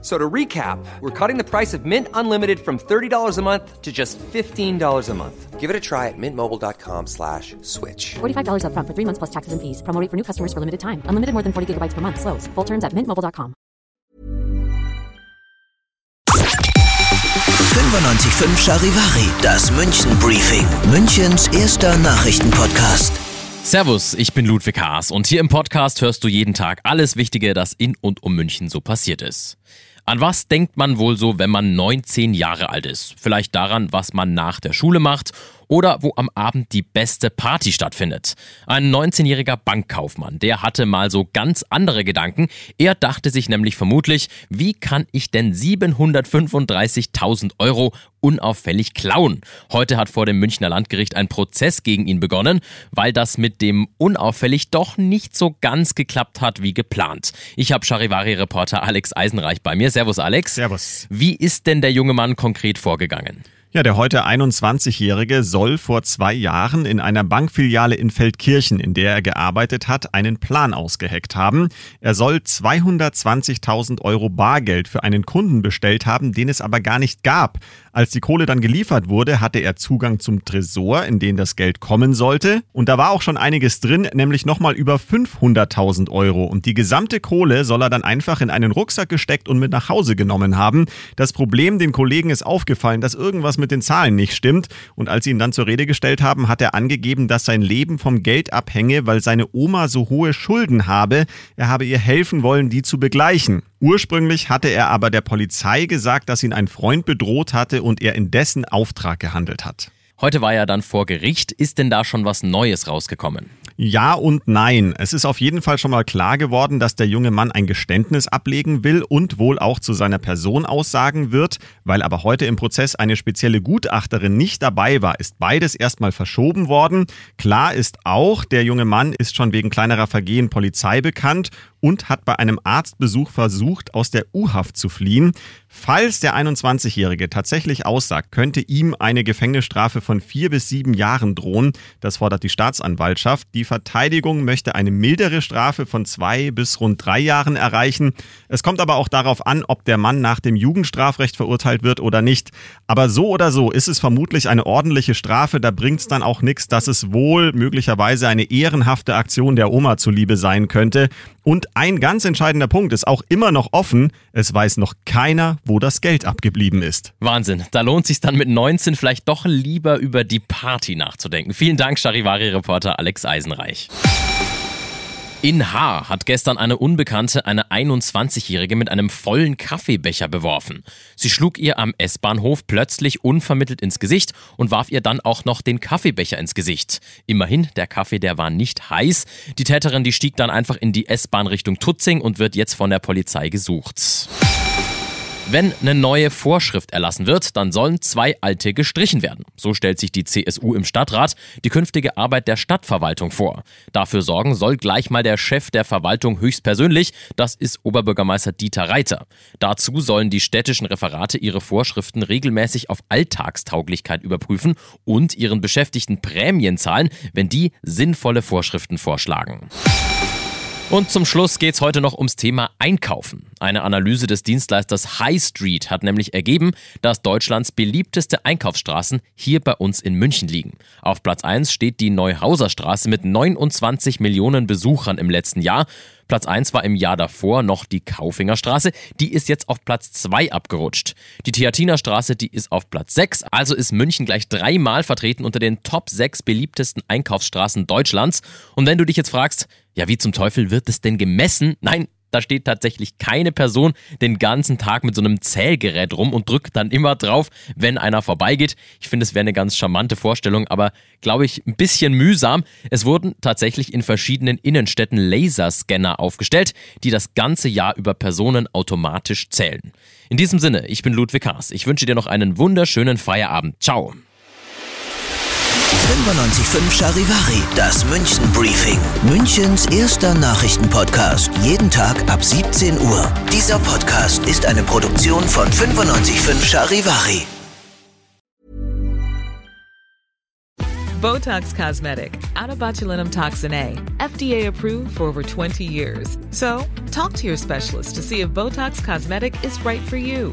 So to recap, we're cutting the price of Mint Unlimited from $30 a month to just $15 a month. Give it a try at mintmobile.com slash switch. $45 upfront for three months plus taxes and fees. Promo rate for new customers for limited time. Unlimited more than 40 gigabytes per month. Slows. Full terms at mintmobile.com. 95.5 Charivari, das München Briefing, Münchens erster Nachrichtenpodcast. Servus, ich bin Ludwig Haas und hier im Podcast hörst du jeden Tag alles Wichtige, das in und um München so passiert ist. An was denkt man wohl so, wenn man 19 Jahre alt ist? Vielleicht daran, was man nach der Schule macht oder wo am Abend die beste Party stattfindet. Ein 19-jähriger Bankkaufmann, der hatte mal so ganz andere Gedanken. Er dachte sich nämlich vermutlich, wie kann ich denn 735.000 Euro unauffällig klauen? Heute hat vor dem Münchner Landgericht ein Prozess gegen ihn begonnen, weil das mit dem unauffällig doch nicht so ganz geklappt hat wie geplant. Ich habe Charivari-Reporter Alex Eisenreich bei mir. Servus Alex. Servus. Wie ist denn der junge Mann konkret vorgegangen? Ja, der heute 21-Jährige soll vor zwei Jahren in einer Bankfiliale in Feldkirchen, in der er gearbeitet hat, einen Plan ausgeheckt haben. Er soll 220.000 Euro Bargeld für einen Kunden bestellt haben, den es aber gar nicht gab. Als die Kohle dann geliefert wurde, hatte er Zugang zum Tresor, in den das Geld kommen sollte. Und da war auch schon einiges drin, nämlich nochmal über 500.000 Euro. Und die gesamte Kohle soll er dann einfach in einen Rucksack gesteckt und mit nach Hause genommen haben. Das Problem, den Kollegen ist aufgefallen, dass irgendwas mit den Zahlen nicht stimmt. Und als sie ihn dann zur Rede gestellt haben, hat er angegeben, dass sein Leben vom Geld abhänge, weil seine Oma so hohe Schulden habe. Er habe ihr helfen wollen, die zu begleichen. Ursprünglich hatte er aber der Polizei gesagt, dass ihn ein Freund bedroht hatte und er in dessen Auftrag gehandelt hat. Heute war er dann vor Gericht. Ist denn da schon was Neues rausgekommen? Ja und nein. Es ist auf jeden Fall schon mal klar geworden, dass der junge Mann ein Geständnis ablegen will und wohl auch zu seiner Person aussagen wird. Weil aber heute im Prozess eine spezielle Gutachterin nicht dabei war, ist beides erstmal verschoben worden. Klar ist auch, der junge Mann ist schon wegen kleinerer Vergehen Polizei bekannt und hat bei einem Arztbesuch versucht, aus der U-Haft zu fliehen. Falls der 21-Jährige tatsächlich aussagt, könnte ihm eine Gefängnisstrafe von vier bis sieben Jahren drohen. Das fordert die Staatsanwaltschaft. Die Verteidigung möchte eine mildere Strafe von zwei bis rund drei Jahren erreichen. Es kommt aber auch darauf an, ob der Mann nach dem Jugendstrafrecht verurteilt wird oder nicht. Aber so oder so ist es vermutlich eine ordentliche Strafe. Da bringt es dann auch nichts, dass es wohl möglicherweise eine ehrenhafte Aktion der Oma zuliebe sein könnte. Und ein ganz entscheidender Punkt ist auch immer noch offen. Es weiß noch keiner, wo das Geld abgeblieben ist. Wahnsinn. Da lohnt sich dann mit 19 vielleicht doch lieber über die Party nachzudenken. Vielen Dank, Charivari-Reporter Alex Eisenreich. In Haar hat gestern eine Unbekannte eine 21-Jährige mit einem vollen Kaffeebecher beworfen. Sie schlug ihr am S-Bahnhof plötzlich unvermittelt ins Gesicht und warf ihr dann auch noch den Kaffeebecher ins Gesicht. Immerhin, der Kaffee, der war nicht heiß. Die Täterin, die stieg dann einfach in die S-Bahn Richtung Tutzing und wird jetzt von der Polizei gesucht. Wenn eine neue Vorschrift erlassen wird, dann sollen zwei alte gestrichen werden. So stellt sich die CSU im Stadtrat die künftige Arbeit der Stadtverwaltung vor. Dafür sorgen soll gleich mal der Chef der Verwaltung höchstpersönlich, das ist Oberbürgermeister Dieter Reiter. Dazu sollen die städtischen Referate ihre Vorschriften regelmäßig auf Alltagstauglichkeit überprüfen und ihren Beschäftigten Prämien zahlen, wenn die sinnvolle Vorschriften vorschlagen. Und zum Schluss geht's heute noch ums Thema Einkaufen. Eine Analyse des Dienstleisters High Street hat nämlich ergeben, dass Deutschlands beliebteste Einkaufsstraßen hier bei uns in München liegen. Auf Platz 1 steht die Neuhauser Straße mit 29 Millionen Besuchern im letzten Jahr. Platz 1 war im Jahr davor noch die Kaufingerstraße, die ist jetzt auf Platz 2 abgerutscht. Die Theatinerstraße, die ist auf Platz 6, also ist München gleich dreimal vertreten unter den Top 6 beliebtesten Einkaufsstraßen Deutschlands. Und wenn du dich jetzt fragst, ja, wie zum Teufel wird es denn gemessen? Nein, da steht tatsächlich keine Person den ganzen Tag mit so einem Zählgerät rum und drückt dann immer drauf, wenn einer vorbeigeht. Ich finde, es wäre eine ganz charmante Vorstellung, aber glaube ich ein bisschen mühsam. Es wurden tatsächlich in verschiedenen Innenstädten Laserscanner aufgestellt, die das ganze Jahr über Personen automatisch zählen. In diesem Sinne, ich bin Ludwig Haas. Ich wünsche dir noch einen wunderschönen Feierabend. Ciao. 95.5 Charivari, das München Briefing. Münchens erster Nachrichtenpodcast. Jeden Tag ab 17 Uhr. Dieser Podcast ist eine Produktion von 95.5 Charivari. Botox Cosmetic, out toxin A, FDA approved for over 20 years. So, talk to your specialist to see if Botox Cosmetic is right for you.